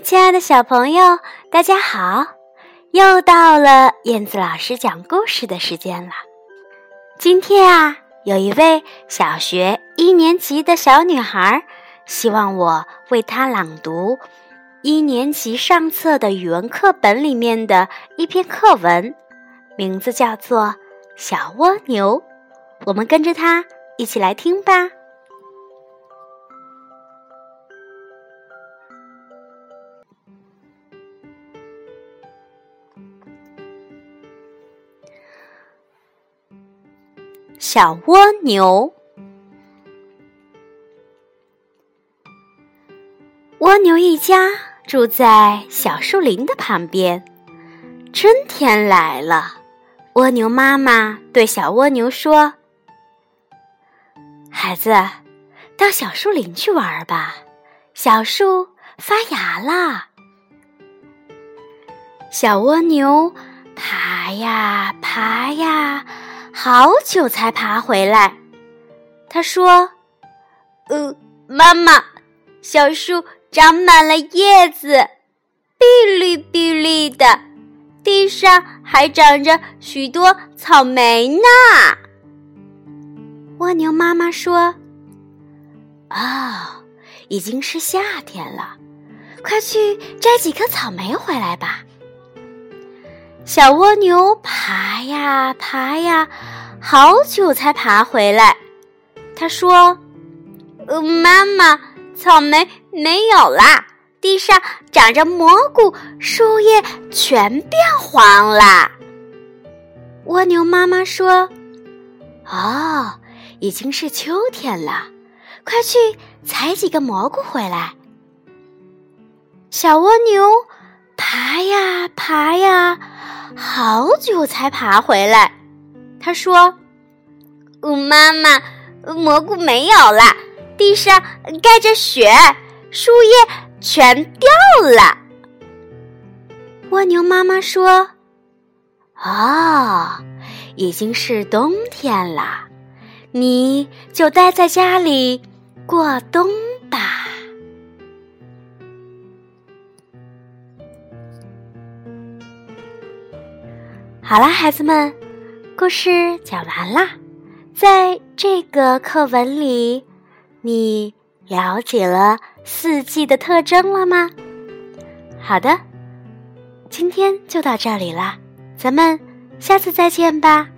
亲爱的小朋友，大家好！又到了燕子老师讲故事的时间了。今天啊，有一位小学一年级的小女孩，希望我为她朗读一年级上册的语文课本里面的一篇课文，名字叫做《小蜗牛》。我们跟着她一起来听吧。小蜗牛，蜗牛一家住在小树林的旁边。春天来了，蜗牛妈妈对小蜗牛说：“孩子，到小树林去玩吧，小树发芽啦。”小蜗牛爬呀爬呀。好久才爬回来，他说：“呃，妈妈，小树长满了叶子，碧绿碧绿的，地上还长着许多草莓呢。”蜗牛妈妈说：“哦，已经是夏天了，快去摘几颗草莓回来吧。”小蜗牛爬呀爬呀，好久才爬回来。他说：“呃，妈妈，草莓没有啦，地上长着蘑菇，树叶全变黄了。”蜗牛妈妈说：“哦，已经是秋天了，快去采几个蘑菇回来。”小蜗牛爬呀爬呀。好久才爬回来，他说：“妈妈，蘑菇没有了，地上盖着雪，树叶全掉了。”蜗牛妈妈说：“哦，已经是冬天了，你就待在家里过冬吧。”好啦，孩子们，故事讲完啦。在这个课文里，你了解了四季的特征了吗？好的，今天就到这里啦，咱们下次再见吧。